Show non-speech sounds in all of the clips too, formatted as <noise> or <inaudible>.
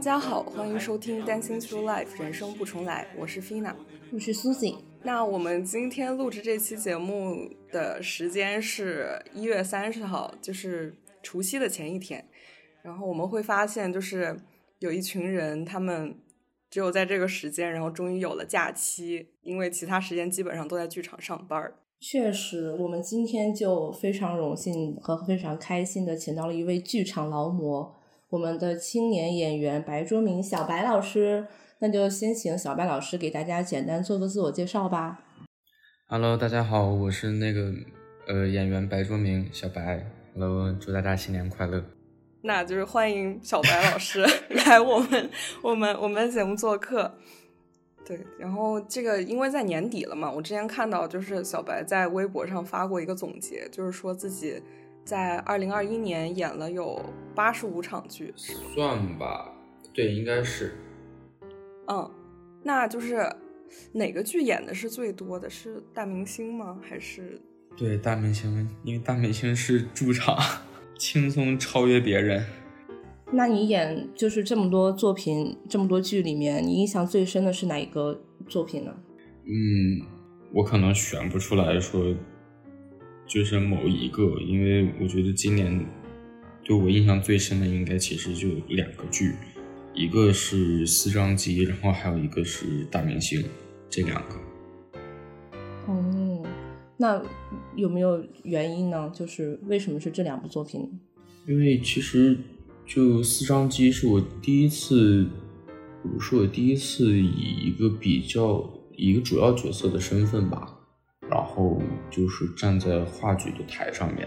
大家好，欢迎收听《Dancing Through Life》，人生不重来。我是 Fina，我是 Susie。那我们今天录制这期节目的时间是一月三十号，就是除夕的前一天。然后我们会发现，就是有一群人，他们只有在这个时间，然后终于有了假期，因为其他时间基本上都在剧场上班。确实，我们今天就非常荣幸和非常开心的请到了一位剧场劳模。我们的青年演员白卓明小白老师，那就先请小白老师给大家简单做个自我介绍吧。Hello，大家好，我是那个呃演员白卓明小白。Hello，祝大家新年快乐。那就是欢迎小白老师 <laughs> 来我们我们我们节目做客。对，然后这个因为在年底了嘛，我之前看到就是小白在微博上发过一个总结，就是说自己。在二零二一年演了有八十五场剧，算吧，对，应该是。嗯，那就是哪个剧演的是最多的是大明星吗？还是？对，大明星，因为大明星是驻场，轻松超越别人。那你演就是这么多作品，这么多剧里面，你印象最深的是哪一个作品呢？嗯，我可能选不出来说。就是某一个，因为我觉得今年对我印象最深的应该其实就两个剧，一个是四张机，然后还有一个是大明星，这两个。哦，那有没有原因呢？就是为什么是这两部作品？因为其实就四张机是我第一次，是我第一次以一个比较一个主要角色的身份吧。然后就是站在话剧的台上面，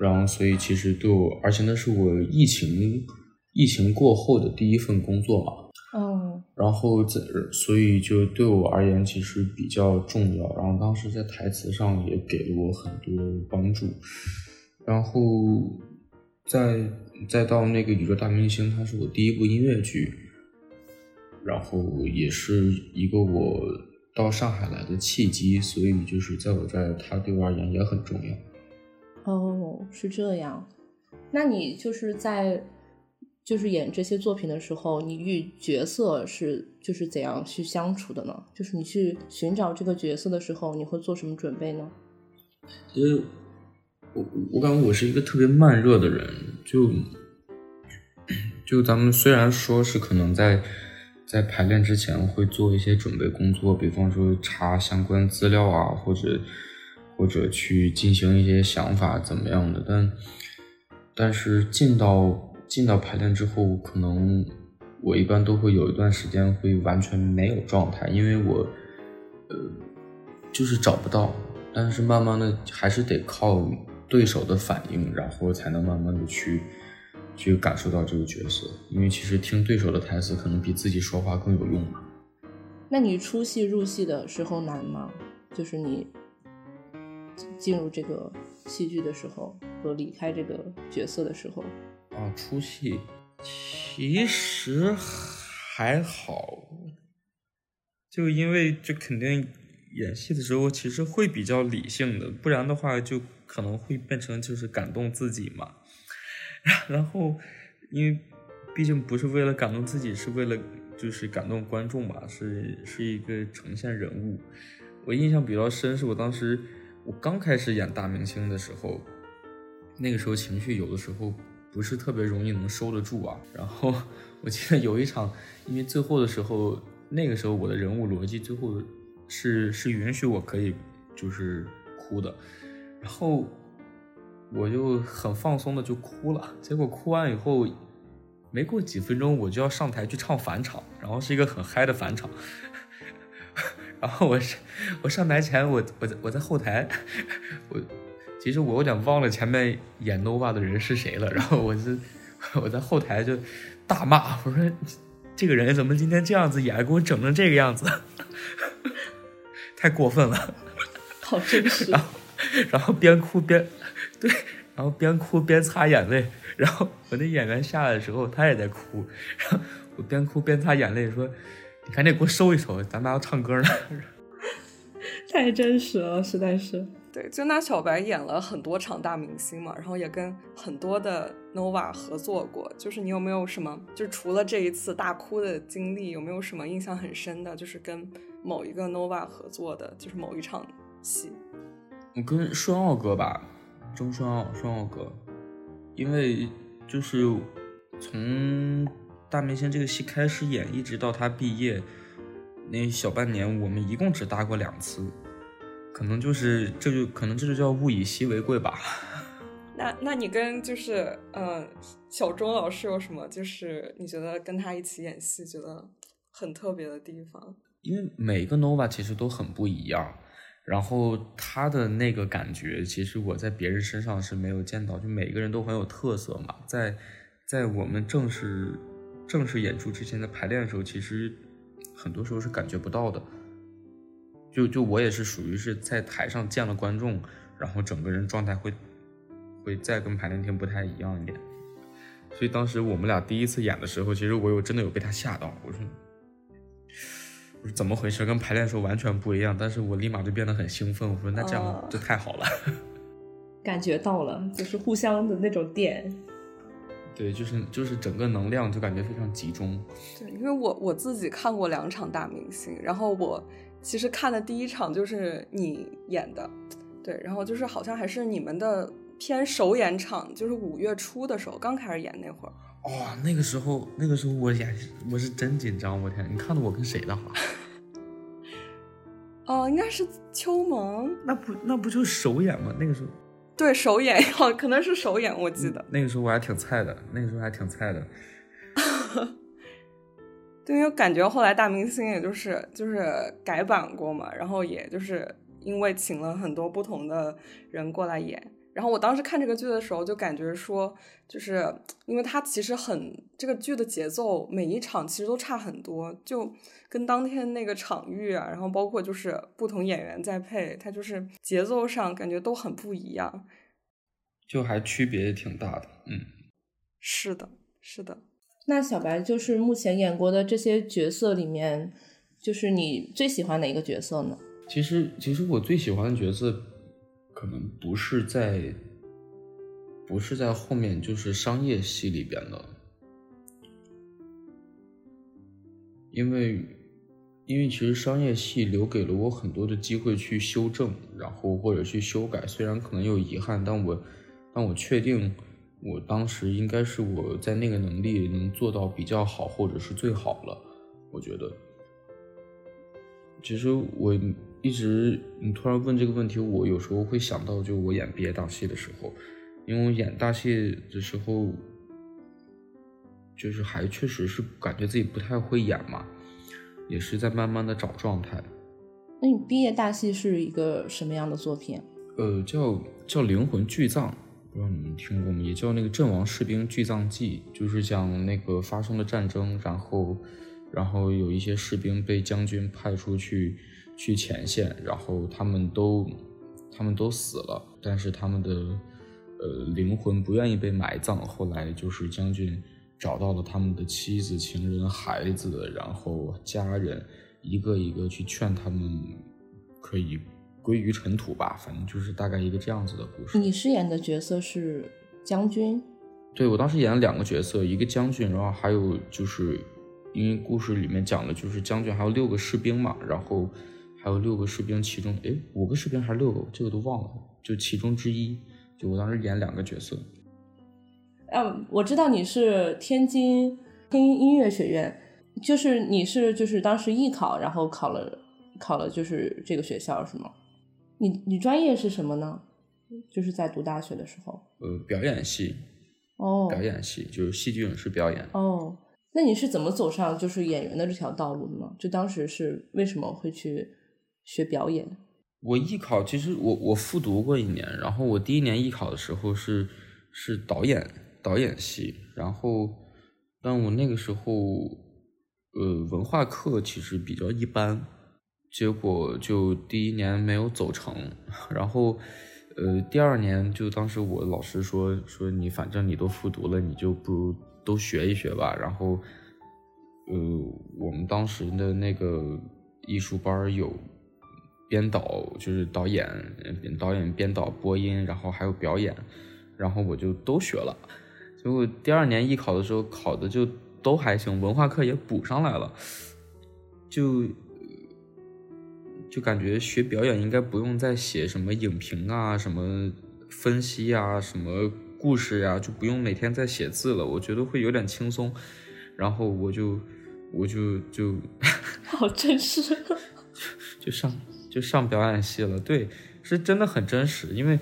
然后所以其实对我，而且那是我疫情疫情过后的第一份工作嘛，嗯，然后在所以就对我而言其实比较重要。然后当时在台词上也给了我很多帮助，然后再再到那个宇宙大明星，它是我第一部音乐剧，然后也是一个我。到上海来的契机，所以就是在我这儿，他对我而言也很重要。哦，是这样。那你就是在就是演这些作品的时候，你与角色是就是怎样去相处的呢？就是你去寻找这个角色的时候，你会做什么准备呢？其实我我感觉我是一个特别慢热的人，就 <clears throat> 就咱们虽然说是可能在。在排练之前会做一些准备工作，比方说查相关资料啊，或者或者去进行一些想法怎么样的。但但是进到进到排练之后，可能我一般都会有一段时间会完全没有状态，因为我呃就是找不到。但是慢慢的还是得靠对手的反应，然后才能慢慢的去。去感受到这个角色，因为其实听对手的台词可能比自己说话更有用嘛。那你出戏入戏的时候难吗？就是你进入这个戏剧的时候和离开这个角色的时候。啊，出戏其实还好，就因为这肯定演戏的时候其实会比较理性的，不然的话就可能会变成就是感动自己嘛。然后，因为毕竟不是为了感动自己，是为了就是感动观众吧，是是一个呈现人物。我印象比较深，是我当时我刚开始演大明星的时候，那个时候情绪有的时候不是特别容易能收得住啊。然后我记得有一场，因为最后的时候，那个时候我的人物逻辑最后是是允许我可以就是哭的，然后。我就很放松的就哭了，结果哭完以后，没过几分钟我就要上台去唱返场，然后是一个很嗨的返场，<laughs> 然后我是我上台前我我在我在后台，我其实我有点忘了前面演 nova 的人是谁了，然后我就我在后台就大骂我说这个人怎么今天这样子演，给我整成这个样子，<laughs> 太过分了，好真实，然后然后边哭边。对，然后边哭边擦眼泪，然后我那演员下来的时候，他也在哭，然后我边哭边擦眼泪说：“你赶紧给我收一收，咱们要唱歌呢。<laughs> ”太真实了，实在是。对，就那小白演了很多场大明星嘛，然后也跟很多的 Nova 合作过。就是你有没有什么，就除了这一次大哭的经历，有没有什么印象很深的？就是跟某一个 Nova 合作的，就是某一场戏。我跟顺奥哥吧，钟双奥，双奥哥，因为就是从大明星这个戏开始演，一直到他毕业那小半年，我们一共只搭过两次。可能就是这就可能这就叫物以稀为贵吧。<laughs> 那那你跟就是呃小钟老师有什么就是你觉得跟他一起演戏觉得很特别的地方？因为每一个 Nova 其实都很不一样，然后他的那个感觉其实我在别人身上是没有见到，就每个人都很有特色嘛。在在我们正式正式演出之前的排练的时候，其实很多时候是感觉不到的。就就我也是属于是在台上见了观众，然后整个人状态会会再跟排练天不太一样一点，所以当时我们俩第一次演的时候，其实我有真的有被他吓到，我说怎么回事，跟排练时候完全不一样，但是我立马就变得很兴奋，我说那这样就太好了，感觉到了，就是互相的那种电，对，就是就是整个能量就感觉非常集中，对，因为我我自己看过两场大明星，然后我。其实看的第一场就是你演的，对，然后就是好像还是你们的偏首演场，就是五月初的时候刚开始演那会儿。哇，那个时候那个时候我演我是真紧张，我天，你看到我跟谁的？哦，应该是秋萌。那不那不就是首演吗？那个时候。对，首演 <laughs> 哦，可能是首演，我记得。那个时候我还挺菜的，那个时候还挺菜的。<laughs> 对，因为感觉后来大明星也就是就是改版过嘛，然后也就是因为请了很多不同的人过来演，然后我当时看这个剧的时候就感觉说，就是因为它其实很这个剧的节奏每一场其实都差很多，就跟当天那个场域啊，然后包括就是不同演员在配，它就是节奏上感觉都很不一样，就还区别也挺大的，嗯，是的，是的。那小白就是目前演过的这些角色里面，就是你最喜欢哪一个角色呢？其实，其实我最喜欢的角色，可能不是在，不是在后面，就是商业戏里边的，因为，因为其实商业戏留给了我很多的机会去修正，然后或者去修改，虽然可能有遗憾，但我，但我确定。我当时应该是我在那个能力能做到比较好，或者是最好了。我觉得，其实我一直你突然问这个问题，我有时候会想到，就我演毕业大戏的时候，因为我演大戏的时候，就是还确实是感觉自己不太会演嘛，也是在慢慢的找状态。那你毕业大戏是一个什么样的作品？呃，叫叫灵魂巨葬。不知道你们听过吗？也叫那个《阵亡士兵巨葬记》，就是讲那个发生了战争，然后，然后有一些士兵被将军派出去去前线，然后他们都他们都死了，但是他们的呃灵魂不愿意被埋葬。后来就是将军找到了他们的妻子、情人、孩子，然后家人，一个一个去劝他们可以。归于尘土吧，反正就是大概一个这样子的故事。你饰演的角色是将军，对我当时演了两个角色，一个将军，然后还有就是因为故事里面讲的就是将军还有六个士兵嘛，然后还有六个士兵，其中哎五个士兵还是六个，这个都忘了，就其中之一，就我当时演两个角色。嗯，我知道你是天津天津音乐学院，就是你是就是当时艺考，然后考了考了就是这个学校是吗？你你专业是什么呢？就是在读大学的时候，呃，表演系，哦，表演系就是戏剧影视表演。哦，那你是怎么走上就是演员的这条道路的呢？就当时是为什么会去学表演？我艺考其实我我复读过一年，然后我第一年艺考的时候是是导演导演系，然后但我那个时候呃文化课其实比较一般。结果就第一年没有走成，然后，呃，第二年就当时我老师说说你反正你都复读了，你就不如都学一学吧。然后，呃，我们当时的那个艺术班有编导，就是导演、导演、编导、播音，然后还有表演，然后我就都学了。结果第二年艺考的时候考的就都还行，文化课也补上来了，就就感觉学表演应该不用再写什么影评啊、什么分析啊、什么故事呀、就不用每天再写字了，我觉得会有点轻松。然后我就我就就 <laughs> 好真实。就上就上表演系了，对，是真的很真实，因为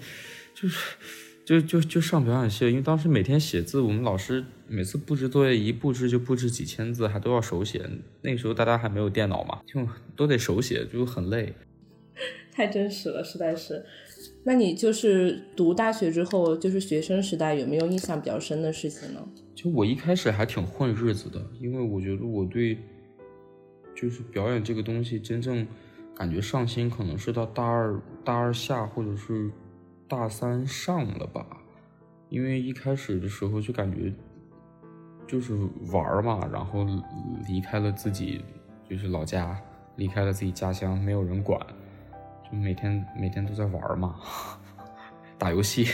就是就就就上表演系了，因为当时每天写字，我们老师每次布置作业一布置就布置几千字，还都要手写。那个时候大家还没有电脑嘛，就都得手写，就很累。<laughs> 太真实了，实在是。那你就是读大学之后，就是学生时代有没有印象比较深的事情呢？就我一开始还挺混日子的，因为我觉得我对就是表演这个东西真正感觉上心，可能是到大二大二下或者是大三上了吧。因为一开始的时候就感觉就是玩嘛，然后离开了自己就是老家，离开了自己家乡，没有人管，就每天每天都在玩嘛，打游戏。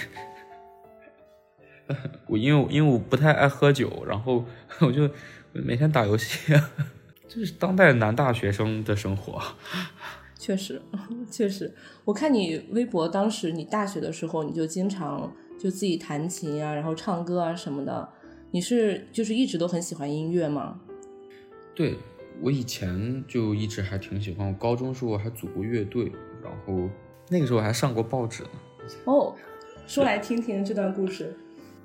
<laughs> 我因为因为我不太爱喝酒，然后 <laughs> 我就每天打游戏，这是当代男大学生的生活。确实，<laughs> 确实，我看你微博，当时你大学的时候，你就经常就自己弹琴啊，然后唱歌啊什么的。你是就是一直都很喜欢音乐吗？对我以前就一直还挺喜欢，我高中时候还组过乐队，然后那个时候还上过报纸呢。哦，说来听听这段故事。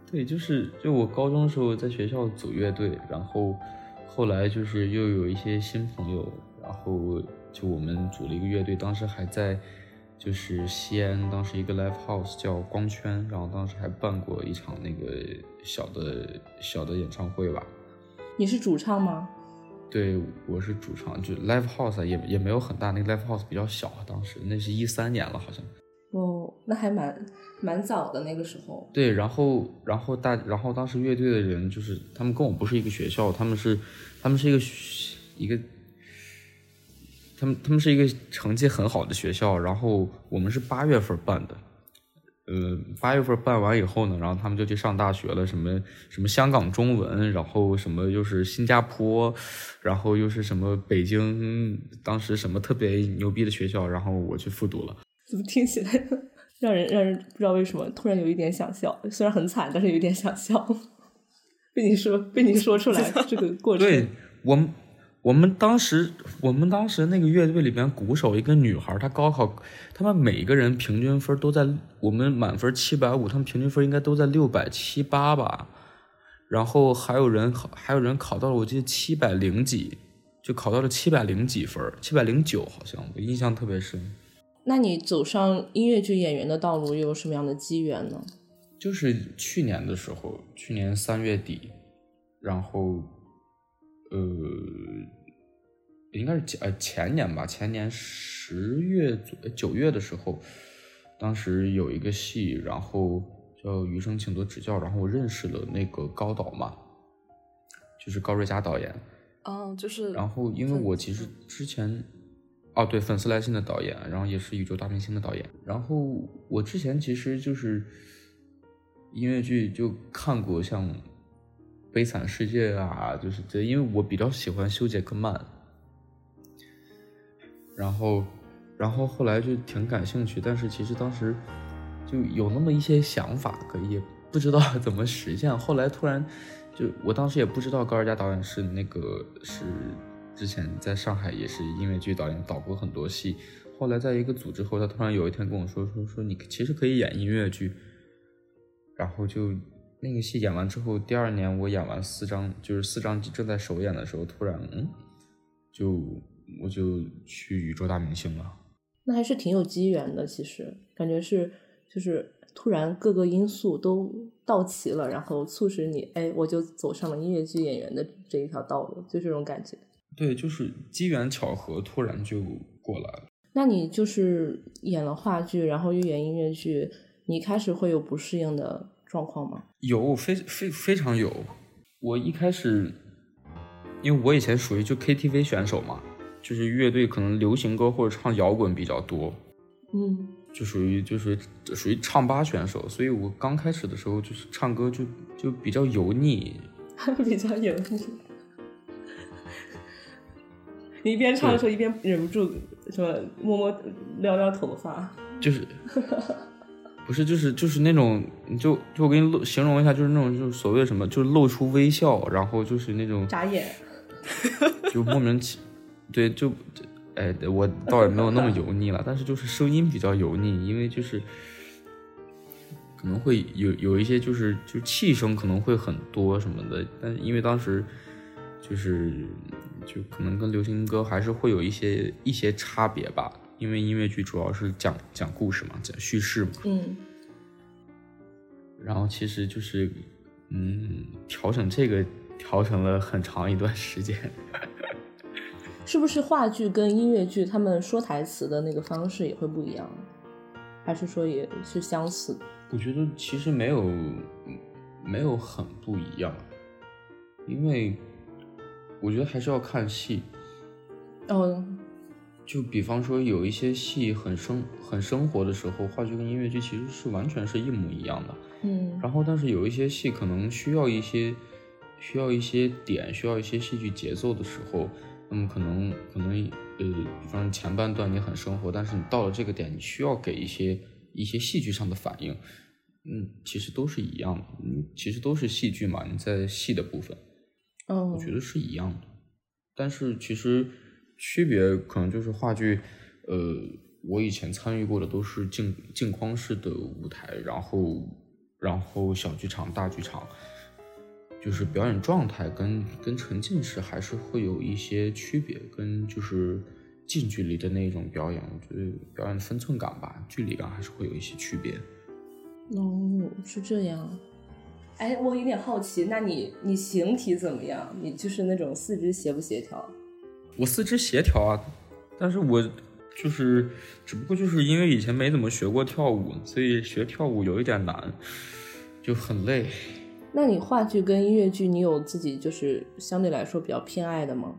对，就是就我高中时候在学校组乐队，然后后来就是又有一些新朋友，然后就我们组了一个乐队，当时还在就是西安，当时一个 live house 叫光圈，然后当时还办过一场那个小的小的演唱会吧。你是主唱吗？对，我是主唱，就 live house 也也没有很大，那个 live house 比较小，当时那是一三年了，好像。还蛮蛮早的那个时候。对，然后然后大然后当时乐队的人就是他们跟我不是一个学校，他们是他们是一个一个他们他们是一个成绩很好的学校，然后我们是八月份办的，呃，八月份办完以后呢，然后他们就去上大学了，什么什么香港中文，然后什么又是新加坡，然后又是什么北京，当时什么特别牛逼的学校，然后我去复读了。怎么听起来让人让人不知道为什么突然有一点想笑？虽然很惨，但是有一点想笑。<laughs> 被你说被你说出来 <laughs> 这个过程，对我们我们当时我们当时那个乐队里边鼓手一个女孩，她高考他们每个人平均分都在我们满分七百五，他们平均分应该都在六百七八吧。然后还有人还有人考到了我记得七百零几，就考到了七百零几分，七百零九好像，我印象特别深。那你走上音乐剧演员的道路又有什么样的机缘呢？就是去年的时候，去年三月底，然后，呃，应该是前呃前年吧，前年十月左九月的时候，当时有一个戏，然后叫《余生，请多指教》，然后我认识了那个高导嘛，就是高瑞佳导演。嗯，就是。然后，因为我其实之前。哦，对，粉丝来信的导演，然后也是宇宙大明星的导演。然后我之前其实就是音乐剧就看过像《悲惨世界》啊，就是这，因为我比较喜欢休·杰克曼。然后，然后后来就挺感兴趣，但是其实当时就有那么一些想法，可也不知道 <laughs> 怎么实现。后来突然就，我当时也不知道高尔佳导演是那个是。之前在上海也是音乐剧导演，导过很多戏。后来在一个组织后，他突然有一天跟我说：“说说你其实可以演音乐剧。”然后就那个戏演完之后，第二年我演完四张，就是四张正在首演的时候，突然嗯，就我就去宇宙大明星了。那还是挺有机缘的，其实感觉是就是突然各个因素都到齐了，然后促使你哎，我就走上了音乐剧演员的这一条道路，就这种感觉。对，就是机缘巧合，突然就过来了。那你就是演了话剧，然后又演音乐剧，你开始会有不适应的状况吗？有，非非非常有。我一开始，因为我以前属于就 KTV 选手嘛，就是乐队可能流行歌或者唱摇滚比较多，嗯，就属于就是属于唱吧选手，所以我刚开始的时候就是唱歌就就比较油腻，<laughs> 比较油腻。你一边唱的时候一边忍不住什么摸摸撩撩头发，<laughs> 就是不是就是就是那种，就就我给你露形容一下，就是那种就是所谓的什么，就是露出微笑，然后就是那种眨眼，就莫名其对就哎，我倒也没有那么油腻了，但是就是声音比较油腻，因为就是可能会有有一些就是就气声可能会很多什么的，但是因为当时就是就可能跟流行歌还是会有一些一些差别吧，因为音乐剧主要是讲讲故事嘛，讲叙事嘛，嗯，然后其实就是嗯调整这个调整了很长一段时间。<laughs> 是不是话剧跟音乐剧他们说台词的那个方式也会不一样，还是说也是相似？我觉得其实没有没有很不一样，因为我觉得还是要看戏。哦，就比方说有一些戏很生很生活的时候，话剧跟音乐剧其实是完全是一模一样的。嗯，然后但是有一些戏可能需要一些需要一些点，需要一些戏剧节奏的时候。那么可能可能呃，比方前半段你很生活，但是你到了这个点，你需要给一些一些戏剧上的反应，嗯，其实都是一样的，嗯，其实都是戏剧嘛，你在戏的部分，哦，我觉得是一样的，但是其实区别可能就是话剧，呃，我以前参与过的都是镜镜框式的舞台，然后然后小剧场、大剧场。就是表演状态跟跟沉浸式还是会有一些区别，跟就是近距离的那种表演，我觉得表演分寸感吧，距离感还是会有一些区别。哦，是这样。哎，我有点好奇，那你你形体怎么样？你就是那种四肢协不协调？我四肢协调啊，但是我就是只不过就是因为以前没怎么学过跳舞，所以学跳舞有一点难，就很累。那你话剧跟音乐剧，你有自己就是相对来说比较偏爱的吗？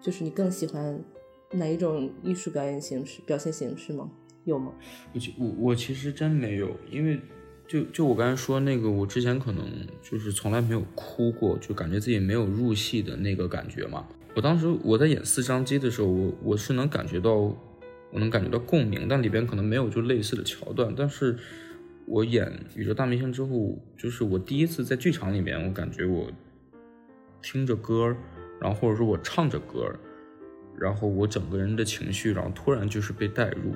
就是你更喜欢哪一种艺术表演形式、表现形式吗？有吗？我我我其实真没有，因为就就我刚才说那个，我之前可能就是从来没有哭过，就感觉自己没有入戏的那个感觉嘛。我当时我在演四张机的时候，我我是能感觉到，我能感觉到共鸣，但里边可能没有就类似的桥段，但是。我演《宇宙大明星》之后，就是我第一次在剧场里面，我感觉我听着歌，然后或者说我唱着歌，然后我整个人的情绪，然后突然就是被带入。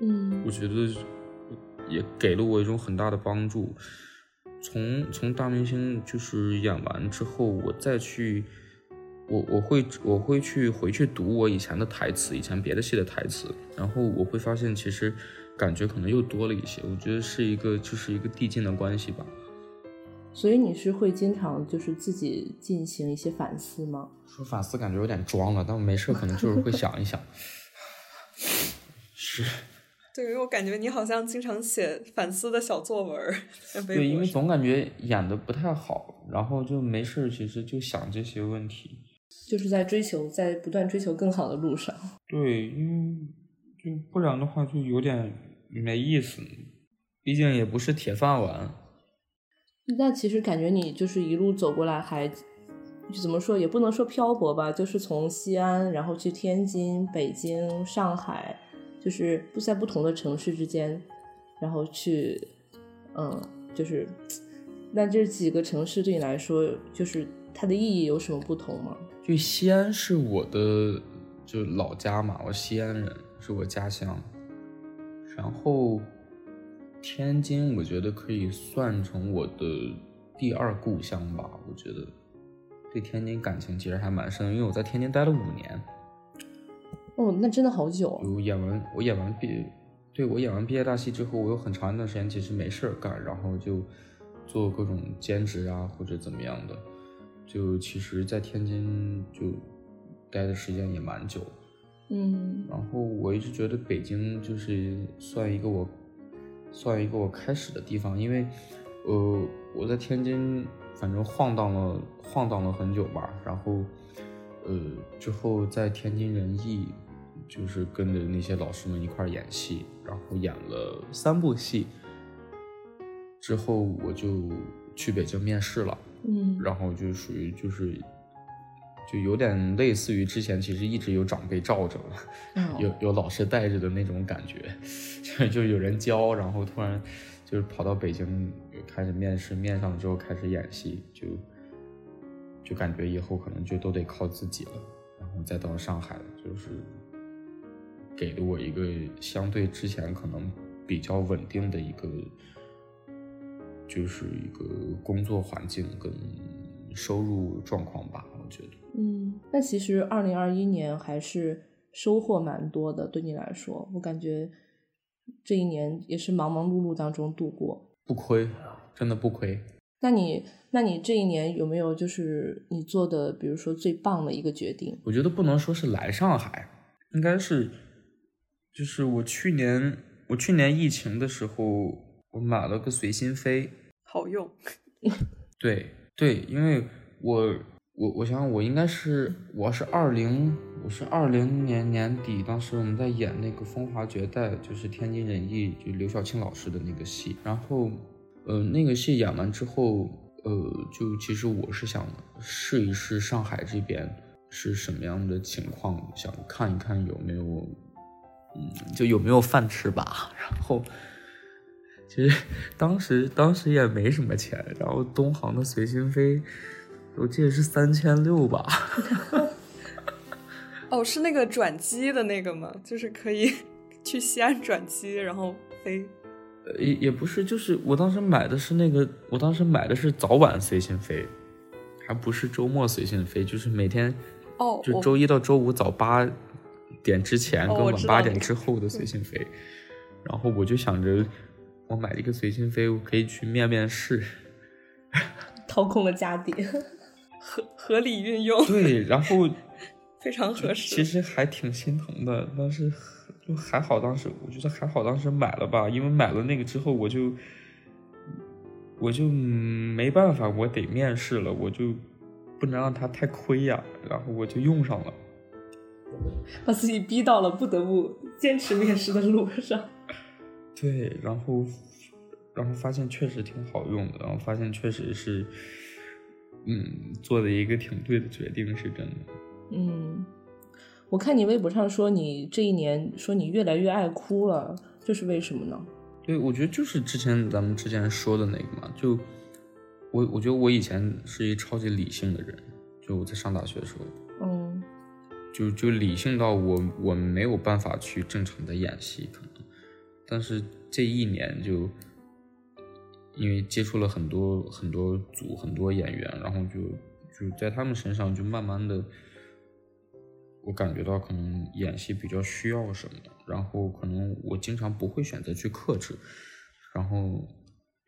嗯，我觉得也给了我一种很大的帮助。从从大明星就是演完之后，我再去，我我会我会去回去读我以前的台词，以前别的戏的台词，然后我会发现其实。感觉可能又多了一些，我觉得是一个就是一个递进的关系吧。所以你是会经常就是自己进行一些反思吗？说反思感觉有点装了，但我没事可能就是会想一想。<laughs> 是。对，因为我感觉你好像经常写反思的小作文。对，因为总感觉演的不太好，然后就没事其实就想这些问题。就是在追求，在不断追求更好的路上。对，因为就不然的话就有点。没意思，毕竟也不是铁饭碗。那其实感觉你就是一路走过来，还怎么说也不能说漂泊吧，就是从西安，然后去天津、北京、上海，就是不在不同的城市之间，然后去，嗯，就是那这几个城市对你来说，就是它的意义有什么不同吗？就西安是我的就老家嘛，我西安人，是我家乡。然后，天津我觉得可以算成我的第二故乡吧。我觉得对天津感情其实还蛮深，因为我在天津待了五年。哦，那真的好久。我演完我演完毕，对我演完毕业大戏之后，我有很长一段时间其实没事儿干，然后就做各种兼职啊或者怎么样的。就其实，在天津就待的时间也蛮久。嗯，然后我一直觉得北京就是算一个我，算一个我开始的地方，因为，呃，我在天津反正晃荡了晃荡了很久吧，然后呃，之后在天津人艺，就是跟着那些老师们一块演戏，然后演了三部戏。之后我就去北京面试了，嗯然后就属于就是，就有点类似于之前其实一直有长辈罩着我，嗯有有老师带着的那种感觉，<laughs> 就就有人教，然后突然就是跑到北京开始面试，面上之后开始演戏，就就感觉以后可能就都得靠自己了，然后再到上海，就是给了我一个相对之前可能比较稳定的一个，就是一个工作环境跟收入状况吧，我觉得。嗯，那其实二零二一年还是收获蛮多的，对你来说，我感觉这一年也是忙忙碌碌当中度过。不亏，真的不亏。那你，那你这一年有没有就是你做的，比如说最棒的一个决定？我觉得不能说是来上海，应该是，就是我去年我去年疫情的时候，我买了个随心飞。好用。<laughs> 对对，因为我我我想想，我应该是我是二零我是二零年年底，当时我们在演那个《风华绝代》，就是天津人艺就刘晓庆老师的那个戏，然后呃那个戏演完之后，呃就其实我是想试一试上海这边是什么样的情况，想看一看有没有嗯就有没有饭吃吧，<laughs> 然后。其实当时当时也没什么钱，然后东航的随心飞，我记得是三千六吧。哦，是那个转机的那个吗？就是可以 <laughs> 去西安转机，然后飞。呃也也不是，就是我当时买的是那个，我当时买的是早晚随心飞，还不是周末随心飞，就是每天哦，就周一到周五早八点之前哦跟晚八点之后的随心飞，然后我就想着，我买一个随心飞，我可以去面面试。<laughs> 掏空了家底。合合理运用，对，然后 <laughs> 非常合适。其实还挺心疼的，但是就还好，当时我觉得还好，当时买了吧，因为买了那个之后，我就我就嗯没办法，我得面试了，我就不能让他太亏呀，然后我就用上了。把自己逼到了不得不坚持面试的路上。<laughs> 对，然后然后发现确实挺好用的，然后发现确实是嗯做的一个挺对的决定，是真的。嗯，我看你微博上说你这一年说你越来越爱哭了，这是为什么呢？对，我觉得就是之前咱们之前说的那个嘛，就我我觉得我以前是一超级理性的人，就我在上大学的时候，嗯就就理性到我我没有办法去正常的演戏，可能，但是这一年就因为接触了很多很多组很多演员，然后就就在他们身上就慢慢的，我感觉到可能演戏比较需要什么，然后可能我经常不会选择去克制，然后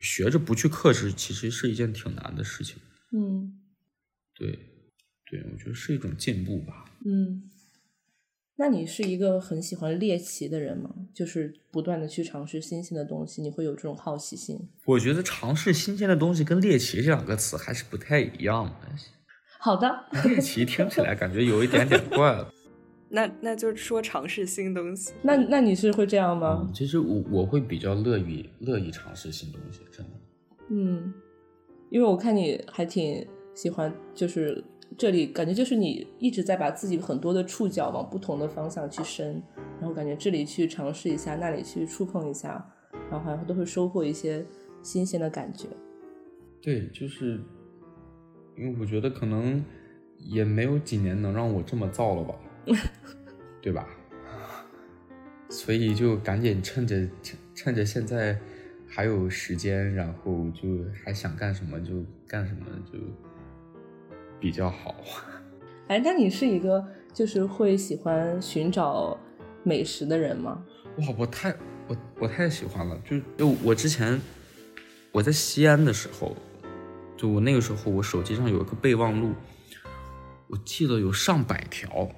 学着不去克制，其实是一件挺难的事情。嗯。对，对，我觉得是一种进步吧。嗯。那你是一个很喜欢猎奇的人吗？就是不断的去尝试新鲜的东西，你会有这种好奇心？我觉得尝试新鲜的东西跟猎奇这两个词还是不太一样的。好的，<laughs> 猎奇听起来感觉有一点点怪了。<laughs> 那那就是说尝试新东西。那那你是会这样吗嗯，？其实我我会比较乐于乐意尝试新东西，真的。嗯，因为我看你还挺喜欢，就是这里感觉就是你一直在把自己很多的触角往不同的方向去伸，然后感觉这里去尝试一下，那里去触碰一下，然后好像都会收获一些新鲜的感觉。对，就是因为我觉得可能也没有几年能让我这么造了吧，<laughs> 对吧？所以就赶紧趁着趁趁着现在还有时间，然后就还想干什么就干什么，就比较好。<laughs> 哎，那你是一个就是会喜欢寻找美食的人吗？哇，我太我我太喜欢了，就就我之前我在西安的时候，就我那个时候我手机上有一个备忘录，我记得有上百条，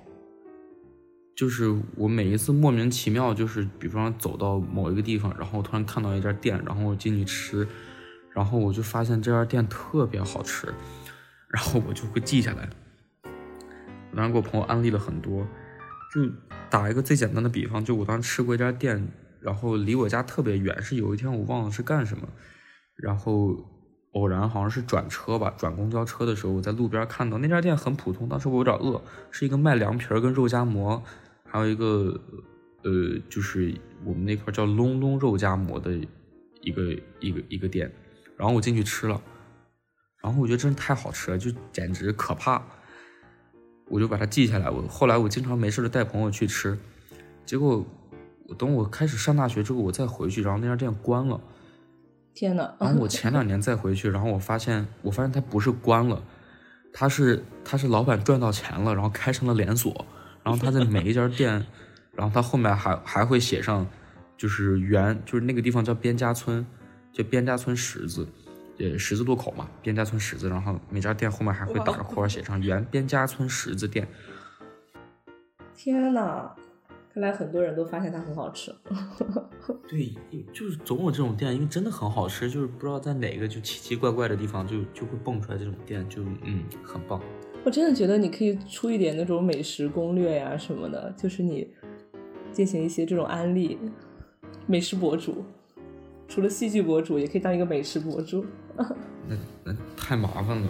就是我每一次莫名其妙，就是比方说走到某一个地方，然后突然看到一家店，然后我进去吃，然后我就发现这家店特别好吃，然后我就会记下来。我当时给我朋友安利了很多。就打一个最简单的比方，就我当时吃过一家店，然后离我家特别远。是有一天我忘了是干什么，然后偶然好像是转车吧，转公交车的时候，我在路边看到那家店很普通。当时我有点饿，是一个卖凉皮儿跟肉夹馍，还有一个呃，就是我们那块叫隆隆肉夹馍的一个一个一个店。然后我进去吃了，然后我觉得真是太好吃了，就简直可怕。我就把它记下来。我后来我经常没事就带朋友去吃，结果我等我开始上大学之后，我再回去，然后那家店关了。天呐！然后我前两年再回去，然后我发现，我发现它不是关了，它是它是老板赚到钱了，然后开成了连锁。然后他在每一家店，然后他后面还还会写上，就是原就是那个地方叫边家村，叫边家村十字。呃，十字路口嘛，边家村十字，然后每家店后面还会打个括号写上“原边家村十字店”。天呐，看来很多人都发现它很好吃。对，就是总有这种店，因为真的很好吃，就是不知道在哪个就奇奇怪怪的地方就就会蹦出来这种店，就嗯，很棒。我真的觉得你可以出一点那种美食攻略呀什么的，就是你进行一些这种安利，美食博主。除了戏剧博主，也可以当一个美食博主。<laughs> 那那太麻烦了，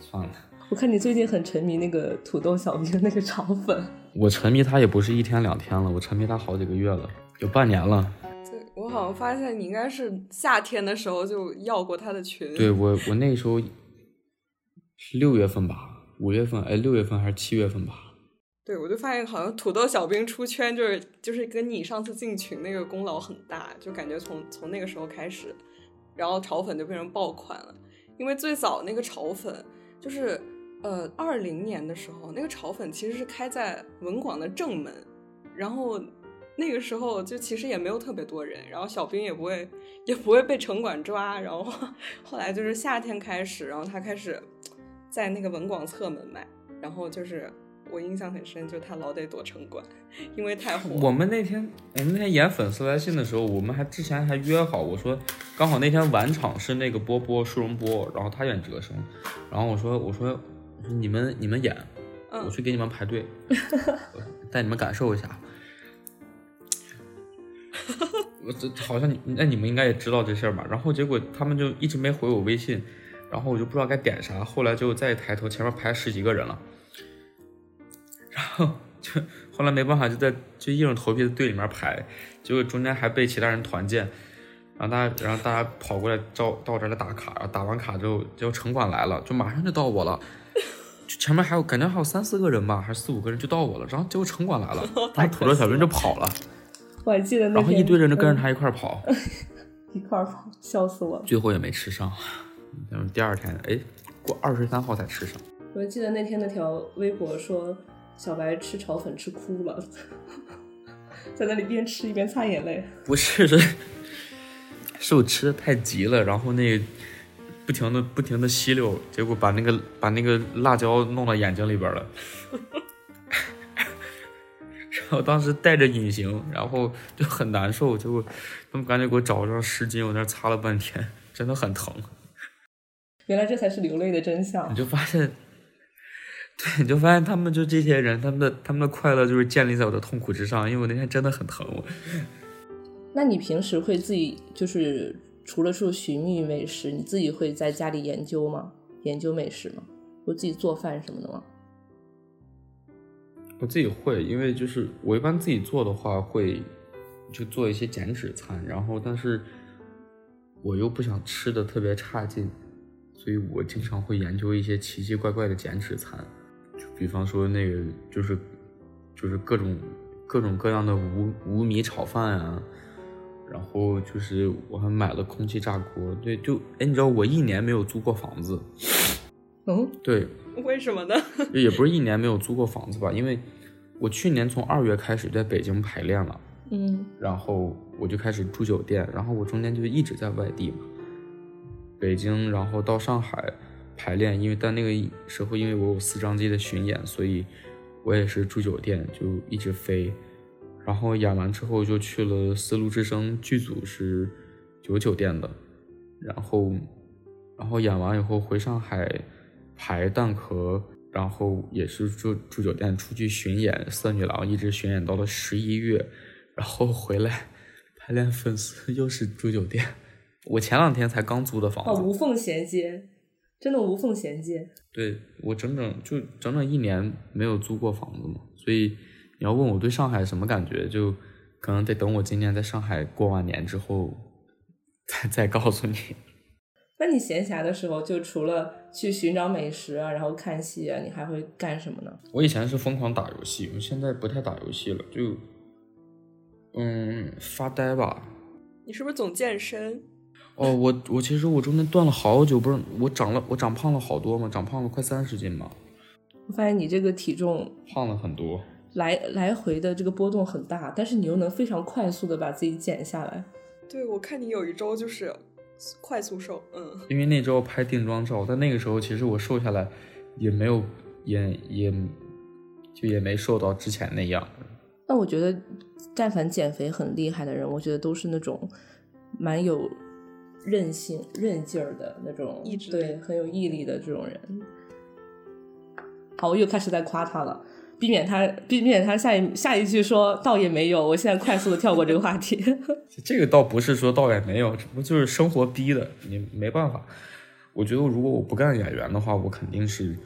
算了。我看你最近很沉迷那个土豆小兵那个炒粉。我沉迷他也不是一天两天了，我沉迷他好几个月了，有半年了。对，我好像发现你应该是夏天的时候就要过他的群。对我，我那时候是六月份吧，五月份，哎，六月份还是七月份吧。对，我就发现好像土豆小兵出圈，就是就是跟你上次进群那个功劳很大，就感觉从从那个时候开始，然后炒粉就变成爆款了。因为最早那个炒粉就是呃二零年的时候，那个炒粉其实是开在文广的正门，然后那个时候就其实也没有特别多人，然后小兵也不会也不会被城管抓，然后 <laughs> 后来就是夏天开始，然后他开始在那个文广侧门卖，然后就是。我印象很深，就他老得躲城管，因为太火。我们那天，我们那天演粉丝来信的时候，我们还之前还约好，我说刚好那天晚场是那个波波舒荣波，然后他演哲生，然后我说我说我说你们你们演，我去给你们排队，<laughs> 带你们感受一下。我这好像你那你们应该也知道这事儿吧？然后结果他们就一直没回我微信，然后我就不知道该点啥，后来就再抬头，前面排十几个人了。然后就后来没办法，就在就硬着头皮在队里面排，结果中间还被其他人团建，然后大家然后大家跑过来照到这来打卡，然后打完卡之后，结果城管来了，就马上就到我了，就前面还有感觉还有三四个人吧，还是四五个人就到我了，然后结果城管来了，然后土豆小兵就跑了，我还记得那然后一堆人就跟着他一块跑，<laughs> 一块跑，笑死我了，最后也没吃上，然后第二天哎过二十三号才吃上，我还记得那天那条微博说。小白吃炒粉吃哭了，在那里边吃一边擦眼泪。不是，是是我吃的太急了，然后那不停的不停的吸溜，结果把那个把那个辣椒弄到眼睛里边了。<laughs> 然后当时戴着隐形，然后就很难受，结果他们赶紧给我找张湿巾，我那擦了半天，真的很疼。原来这才是流泪的真相。你就发现。对，你就发现他们就这些人，他们的他们的快乐就是建立在我的痛苦之上，因为我那天真的很疼我。<laughs> 那你平时会自己就是除了说寻觅美食，你自己会在家里研究吗？研究美食吗？会自己做饭什么的吗？我自己会，因为就是我一般自己做的话，会就做一些减脂餐，然后但是我又不想吃的特别差劲，所以我经常会研究一些奇奇怪怪的减脂餐。比方说那个就是，就是各种各种各样的无无米炒饭啊，然后就是我还买了空气炸锅，对，就哎，你知道我一年没有租过房子，哦，对，<laughs> 为什么呢？<laughs> 也不是一年没有租过房子吧，因为我去年从二月开始在北京排练了，嗯，然后我就开始住酒店，然后我中间就一直在外地嘛，北京，然后到上海。排练，因为但那个时候，因为我有四张机的巡演，所以我也是住酒店，就一直飞。然后演完之后就去了丝路之声剧组，是有酒店的。然后，然后演完以后回上海排蛋壳，然后也是住住酒店出去巡演《色女郎》，一直巡演到了十一月，然后回来排练粉丝又是住酒店。我前两天才刚租的房哦，无缝衔接，真的无缝衔接。对我整整就整整一年没有租过房子嘛，所以你要问我对上海什么感觉，就可能得等我今年在上海过完年之后再再告诉你。那你闲暇的时候，就除了去寻找美食啊，然后看戏啊，你还会干什么呢？我以前是疯狂打游戏，我现在不太打游戏了，就嗯发呆吧。你是不是总健身？哦，我我其实我中间断了好久，不是我长了我长胖了好多嘛，长胖了快三十斤嘛，我发现你这个体重胖了很多。来来回的这个波动很大，但是你又能非常快速的把自己减下来。对，我看你有一周就是快速瘦，嗯，因为那周拍定妆照，但那个时候其实我瘦下来也没有也也就也没瘦到之前那样。那我觉得，但凡减肥很厉害的人，我觉得都是那种蛮有韧性、韧劲儿的那种，意志对，很有毅力的这种人。好，我又开始在夸他了，避免他避免他下一下一句说倒也没有。我现在快速的跳过这个话题。<laughs> 这个倒不是说倒也没有，只不过就是生活逼的，你没办法。我觉得如果我不干演员的话，我肯定是，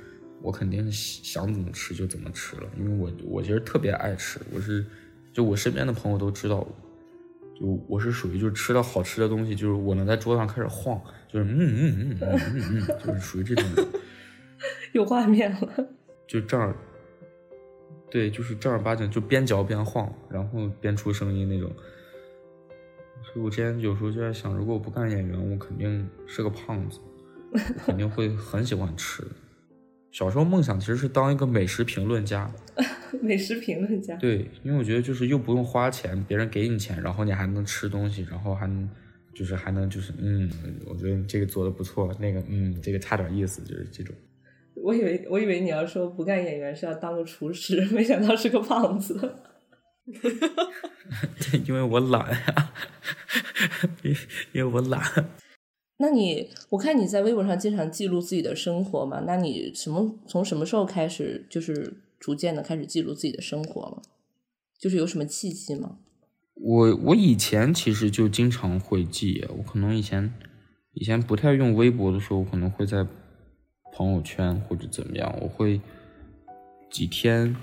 我肯定是想怎么吃就怎么吃了，因为我我其实特别爱吃，我是就我身边的朋友都知道，就我是属于就是吃到好吃的东西，就是我能在桌上开始晃，就是嗯嗯嗯嗯嗯嗯，就是属于这种人，<laughs> 有画面了。就正儿，对，就是正儿八经就边嚼边晃，然后边出声音那种。所以我之前有时候就在想，如果我不干演员，我肯定是个胖子，我肯定会很喜欢吃。小时候梦想其实是当一个美食评论家，<laughs> 美食评论家，对，因为我觉得就是又不用花钱，别人给你钱，然后你还能吃东西，然后还能就是还能就是嗯，我觉得这个做的不错，那个嗯，这个差点意思，就是这种。我以为我以为你要说不干演员是要当个厨师，没想到是个胖子。<laughs> 对，因为我懒呀，因 <laughs> 因为我懒。那你，我看你在微博上经常记录自己的生活嘛？那你什么从什么时候开始，就是逐渐的开始记录自己的生活了？就是有什么契机吗？我我以前其实就经常会记，我可能以前以前不太用微博的时候，可能会在朋友圈或者怎么样，我会几天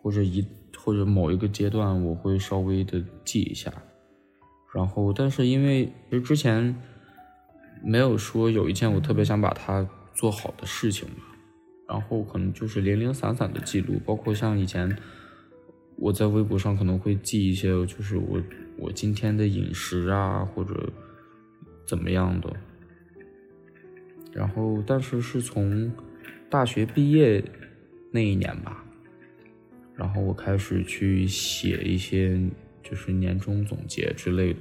或者一或者某一个阶段，我会稍微的记一下。然后，但是因为其实之前没有说有一件我特别想把它做好的事情吧，然后可能就是零零散散的记录，包括像以前我在微博上可能会记一些，就是我我今天的饮食啊，或者怎么样的。然后，但是是从大学毕业那一年吧，然后我开始去写一些就是年终总结之类的。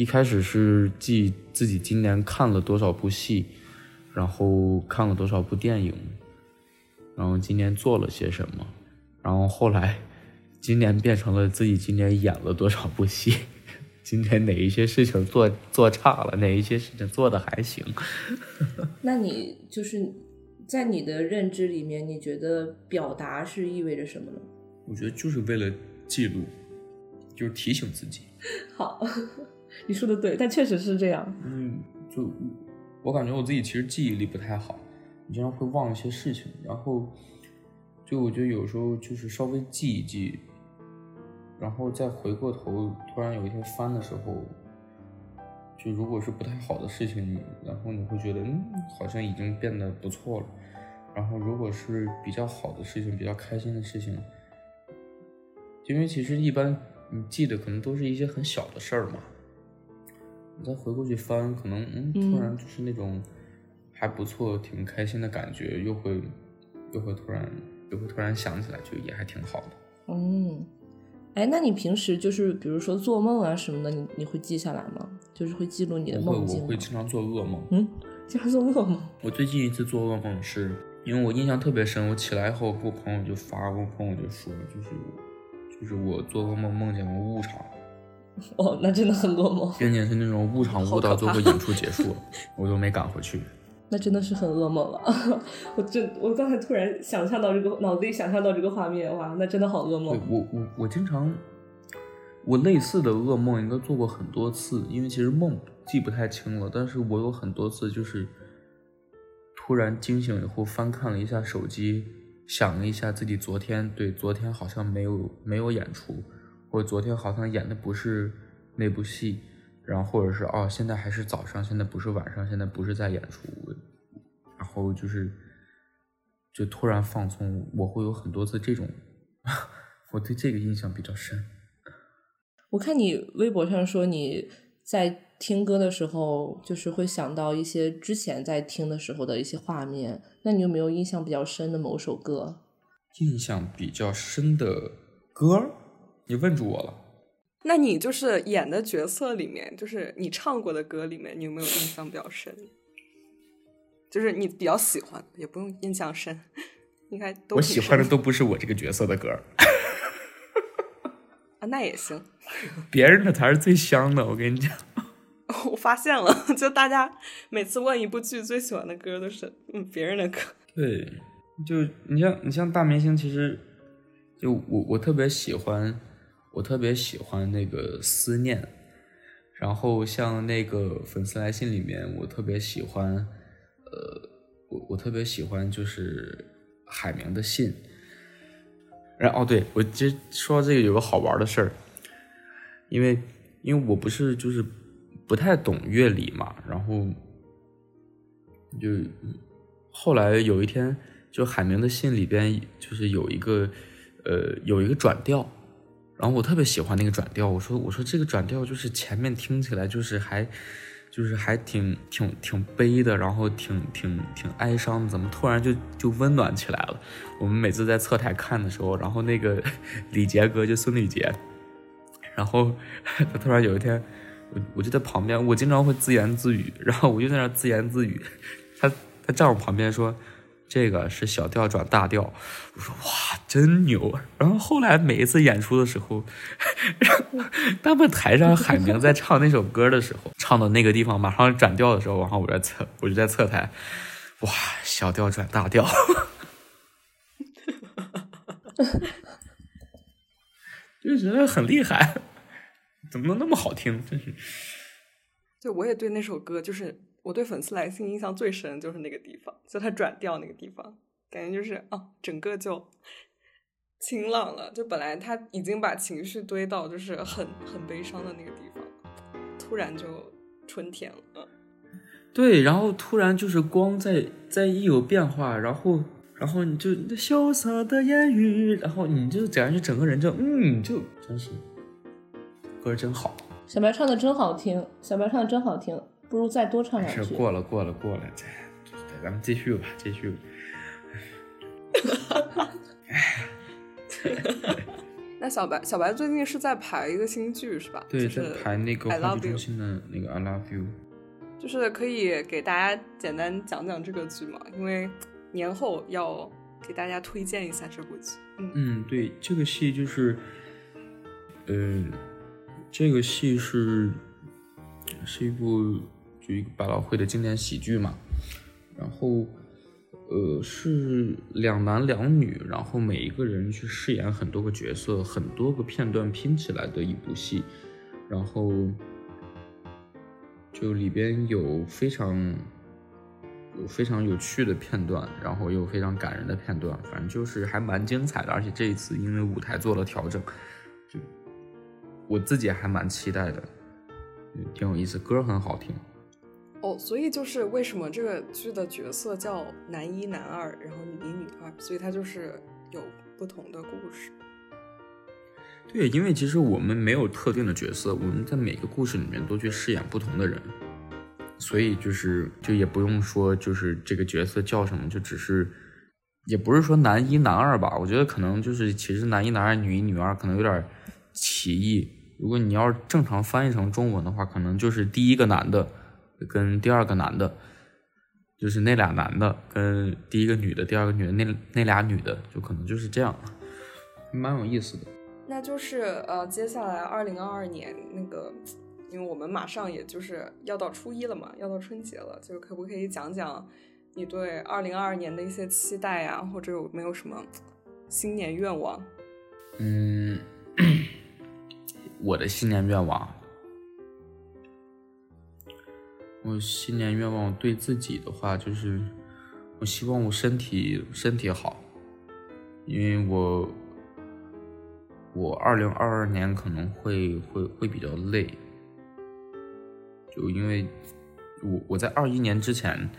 一开始是记自己今年看了多少部戏，然后看了多少部电影，然后今年做了些什么，然后后来今年变成了自己今年演了多少部戏，今年哪一些事情做做差了，哪一些事情做的还行。<laughs> 那你就是在你的认知里面，你觉得表达是意味着什么呢？我觉得就是为了记录，就是提醒自己。好，你说的对，但确实是这样。嗯，就我感觉我自己其实记忆力不太好，经常会忘一些事情，然后就我觉得有时候就是稍微记一记，然后再回过头，突然有一天翻的时候，就如果是不太好的事情，然后你会觉得嗯，好像已经变得不错了，然后如果是比较好的事情，比较开心的事情，因为其实一般你记得可能都是一些很小的事儿嘛。你再回过去翻，可能嗯，突然就是那种还不错、挺开心的感觉，又会又会突然又会突然想起来，就也还挺好的。嗯，哎，那你平时就是比如说做梦啊什么的，你你会记下来吗？就是会记录你的梦境吗我会经常做噩梦。嗯，经常做噩梦。<laughs> 我最近一次做噩梦是因为我印象特别深，我起来以后给我朋友就发，我朋友就说，就是就是我做噩梦梦见过误场，<laughs> 哦，那真的很噩梦。并且是那种误场误到最后演出结束了，<laughs> 我都没赶回去。那真的是很噩梦了。<laughs> 我真，我刚才突然想象到这个，脑子里想象到这个画面，哇，那真的好噩梦。我我我经常，我类似的噩梦应该做过很多次，因为其实梦记不太清了，但是我有很多次就是突然惊醒以后翻看了一下手机，想了一下自己昨天对昨天好像没有没有演出，或者昨天好像演的不是那部戏。然后或者是哦，现在还是早上，现在不是晚上，现在不是在演出，然后就是就突然放松，我会有很多次这种，<laughs> 我对这个印象比较深。我看你微博上说你在听歌的时候，就是会想到一些之前在听的时候的一些画面，那你有没有印象比较深的某首歌？印象比较深的歌，你问住我了。那你就是演的角色里面，就是你唱过的歌里面，你有没有印象比较深？就是你比较喜欢，也不用印象深，应该都。我喜欢的都不是我这个角色的歌。<laughs> 啊，那也行。<laughs> 别人的才是最香的，我跟你讲。<laughs> 我发现了，就大家每次问一部剧最喜欢的歌，都是嗯别人的歌。对，就你像你像大明星，其实就我我特别喜欢。我特别喜欢那个思念，然后像那个粉丝来信里面，我特别喜欢，呃，我我特别喜欢就是海明的信。然后哦，对我其实说到这个有个好玩的事儿，因为因为我不是就是不太懂乐理嘛，然后就后来有一天，就海明的信里边就是有一个呃有一个转调。然后我特别喜欢那个转调，我说我说这个转调就是前面听起来就是还，就是还挺挺挺悲的，然后挺挺挺哀伤的，怎么突然就就温暖起来了？我们每次在侧台看的时候，然后那个 <laughs> 李杰哥就孙李杰，然后他突然有一天，我我就在旁边，我经常会自言自语，然后我就在那自言自语，他他站我旁边说。这个是小调转大调，我说哇，真牛！然后后来每一次演出的时候，<laughs> 他们台上海明在唱那首歌的时候，唱到那个地方马上转调的时候，然后我在侧，我就在侧台，哇，小调转大调，<laughs> 就觉得很厉害，怎么能那么好听？真是，就我也对那首歌就是。我对粉丝来信印象最深就是那个地方，就他转调那个地方，感觉就是啊，整个就晴朗了。就本来他已经把情绪堆到就是很很悲伤的那个地方，突然就春天了。嗯，对，然后突然就是光在在一有变化，然后然后你就那羞涩的言语，然后你就感觉整个人就嗯，就真是歌真好。小白唱的真好听，小白唱的真好听。不如再多唱两句。是过了，过了，过了，再，咱们继续吧，继续。那小白，小白最近是在排一个新剧是吧？对，在排那个话剧中心的那个《I Love You》。就是可以给大家简单讲讲这个剧嘛？因为年后要给大家推荐一下这部剧。嗯嗯，对，这个戏就是，呃，这个戏是。是一部就一个百老汇的经典喜剧嘛，然后呃是两男两女，然后每一个人去饰演很多个角色，很多个片段拼起来的一部戏，然后就里边有非常有非常有趣的片段，然后又非常感人的片段，反正就是还蛮精彩的。而且这一次因为舞台做了调整，就我自己还蛮期待的。挺有意思，歌很好听。哦，所以就是为什么这个剧的角色叫男一、男二，然后女一、女二，所以它就是有不同的故事。对，因为其实我们没有特定的角色，我们在每个故事里面都去饰演不同的人，所以就是就也不用说就是这个角色叫什么，就只是也不是说男一、男二吧。我觉得可能就是其实男一、男二、女一、女二可能有点歧义。如果你要是正常翻译成中文的话，可能就是第一个男的跟第二个男的，就是那俩男的跟第一个女的、第二个女的那那俩女的，就可能就是这样，蛮有意思的。那就是呃，接下来二零二二年那个因为我们马上也就是要到初一了嘛，要到春节了，就可不可以讲讲你对二零二二年的一些期待呀，或者有没有什么新年愿望？嗯，<coughs> 我的新年愿望，我新年愿望对自己的话就是，我希望我身体身体好，因为我我二零二二年可能会会会比较累，就因为我我在二一年之前，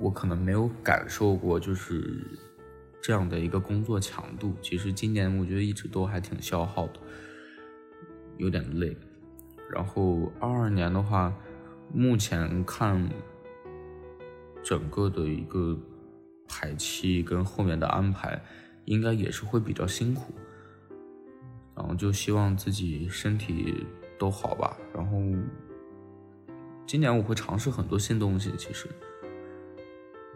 我可能没有感受过就是这样的一个工作强度。其实今年我觉得一直都还挺消耗的，有点累。然后二二年的话。目前看，整个的一个排期跟后面的安排，应该也是会比较辛苦。然后就希望自己身体都好吧。然后今年我会尝试很多新东西，其实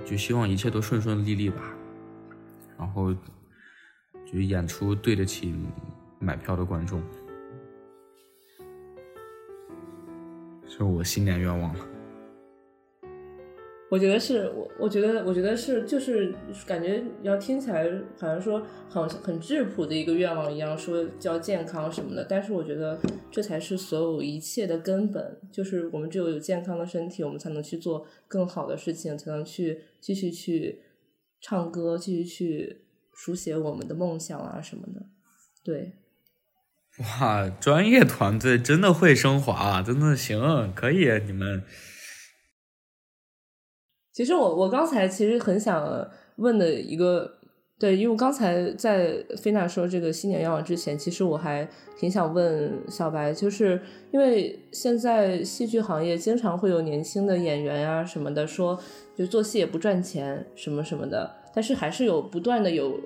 就希望一切都顺顺利利吧。然后就演出对得起买票的观众。是我新年愿望了。我觉得是，我我觉得，我觉得是，就是感觉要听起来好像说很很质朴的一个愿望一样，说叫健康什么的。但是我觉得这才是所有一切的根本，就是我们只有有健康的身体，我们才能去做更好的事情，才能去继续去唱歌，继续去书写我们的梦想啊什么的。对。哇，专业团队真的会升华，真的行，可以你们。其实我我刚才其实很想问的一个，对，因为我刚才在菲娜说这个新年愿望之前，其实我还挺想问小白，就是因为现在戏剧行业经常会有年轻的演员呀什么的说，就做戏也不赚钱什么什么的，但是还是有不断的有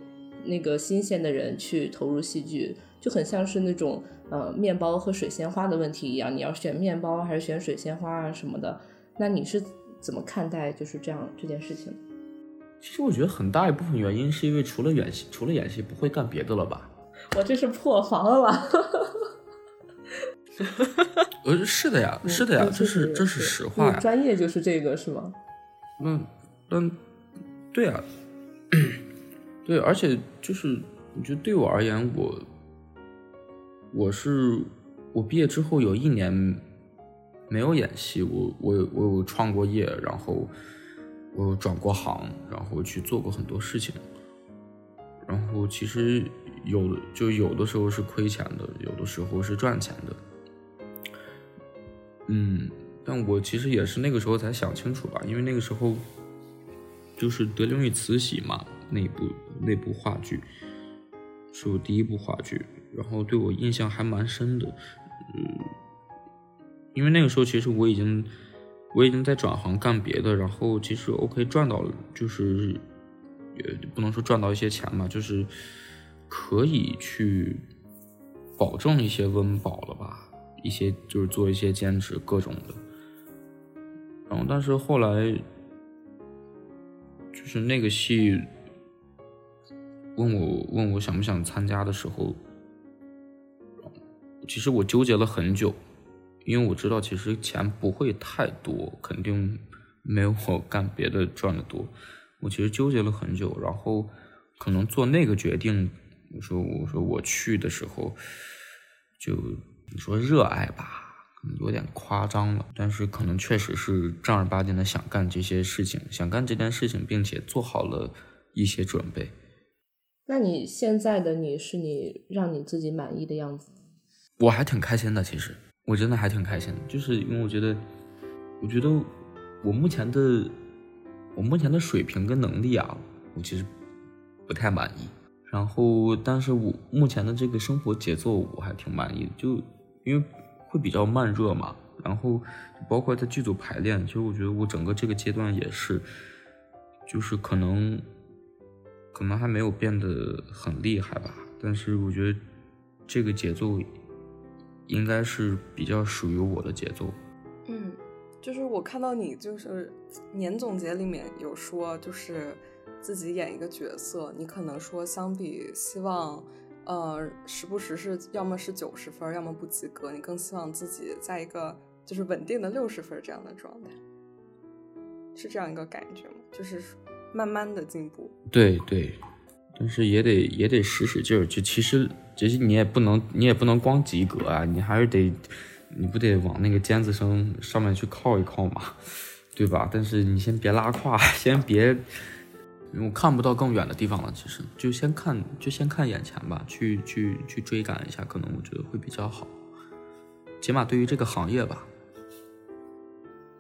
那个新鲜的人去投入戏剧。就很像是那种呃面包和水仙花的问题一样，你要选面包还是选水仙花啊什么的？那你是怎么看待就是这样这件事情？其实我觉得很大一部分原因是因为除了演戏，除了演戏不会干别的了吧？我这是破防了。<laughs> 呃，是的呀，<laughs> 是的呀，这是这是实话呀。专业就是这个是吗？嗯嗯，对啊，对，而且就是我觉得对我而言，我。我是我毕业之后有一年没有演戏，我我我有创过业，然后我转过行，然后去做过很多事情，然后其实有就有的时候是亏钱的，有的时候是赚钱的，嗯，但我其实也是那个时候才想清楚吧，因为那个时候就是《德龄与慈禧》嘛，那部那部话剧是我第一部话剧。然后对我印象还蛮深的，嗯，因为那个时候其实我已经我已经在转行干别的，然后其实 OK 赚到了，就是也不能说赚到一些钱嘛，就是可以去保证一些温饱了吧，一些就是做一些兼职各种的，然后但是后来就是那个戏问我问我想不想参加的时候。其实我纠结了很久，因为我知道其实钱不会太多，肯定没有我干别的赚的多。我其实纠结了很久，然后可能做那个决定，我说我说我去的时候，就你说热爱吧，有点夸张了，但是可能确实是正儿八经的想干这些事情，想干这件事情，并且做好了一些准备。那你现在的你是你让你自己满意的样子？我还挺开心的，其实我真的还挺开心的，就是因为我觉得，我觉得我目前的我目前的水平跟能力啊，我其实不太满意。然后，但是我目前的这个生活节奏我还挺满意的，就因为会比较慢热嘛。然后包括在剧组排练，其实我觉得我整个这个阶段也是，就是可能可能还没有变得很厉害吧，但是我觉得这个节奏。应该是比较属于我的节奏。嗯，就是我看到你就是年总结里面有说，就是自己演一个角色，你可能说相比希望呃，时不时是要么是九十分，要么不及格，你更希望自己在一个就是稳定的六十分这样的状态，是这样一个感觉吗？就是慢慢的进步。对对，但是也得也得使使劲儿，就其实其实你也不能你也不能光及格啊，你还是得你不得往那个尖子生上面去靠一靠嘛，对吧？但是你先别拉胯，先别。我看不到更远的地方了，其实就先看，就先看眼前吧，去去去追赶一下，可能我觉得会比较好，起码对于这个行业吧。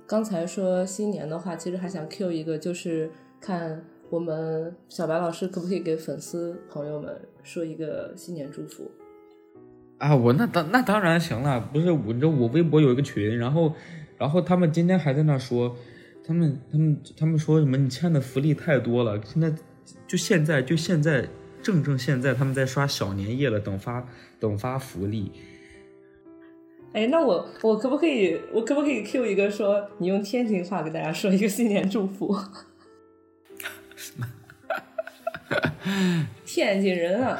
刚才说新年的话，其实还想 Q 一个，就是看我们小白老师可不可以给粉丝朋友们说一个新年祝福。啊，我那当那当然行了，不是我这我微博有一个群，然后然后他们今天还在那说。他们他们他们说什么？你欠的福利太多了，现在就现在就现在正正现在他们在刷小年夜了，等发等发福利。哎，那我我可不可以我可不可以 Q 一个说你用天津话给大家说一个新年祝福？<laughs> 天津人啊！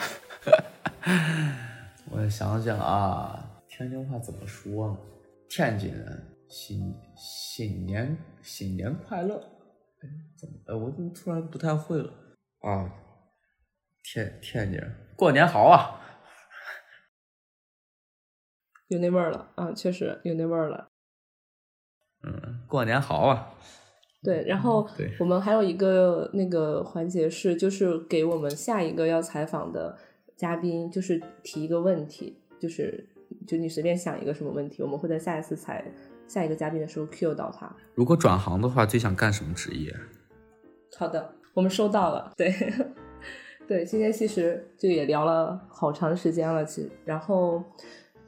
<laughs> 我想想啊，天津话怎么说呢？天津人。新新年新年快乐！哎，怎么？哎，我怎么突然不太会了啊？天天津过年好啊！有那味儿了啊，确实有那味儿了。嗯，过年好啊！对，然后我们还有一个那个环节是，就是给我们下一个要采访的嘉宾，就是提一个问题，就是就你随便想一个什么问题，我们会在下一次采。下一个嘉宾的时候 Q 到他。如果转行的话，最想干什么职业？好的，我们收到了。对，<laughs> 对，今天其实就也聊了好长时间了，其实，然后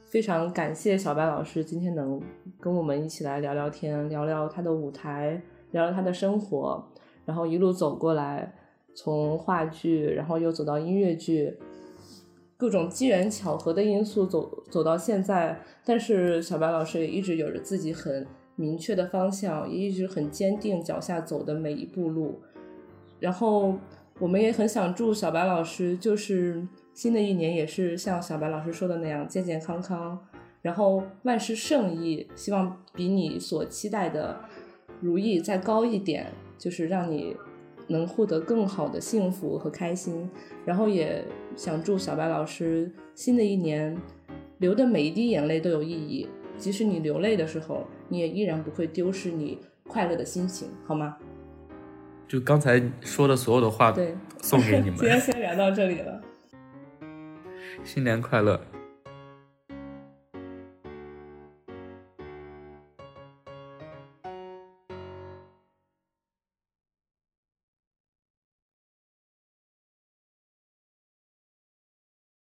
非常感谢小白老师今天能跟我们一起来聊聊天，聊聊他的舞台，聊聊他的生活，然后一路走过来，从话剧，然后又走到音乐剧。各种机缘巧合的因素走走到现在，但是小白老师也一直有着自己很明确的方向，也一直很坚定脚下走的每一步路。然后我们也很想祝小白老师，就是新的一年也是像小白老师说的那样健健康康，然后万事胜意，希望比你所期待的如意再高一点，就是让你。能获得更好的幸福和开心，然后也想祝小白老师新的一年流的每一滴眼泪都有意义，即使你流泪的时候，你也依然不会丢失你快乐的心情，好吗？就刚才说的所有的话，对，送给你们。<laughs> 今天先聊到这里了，新年快乐。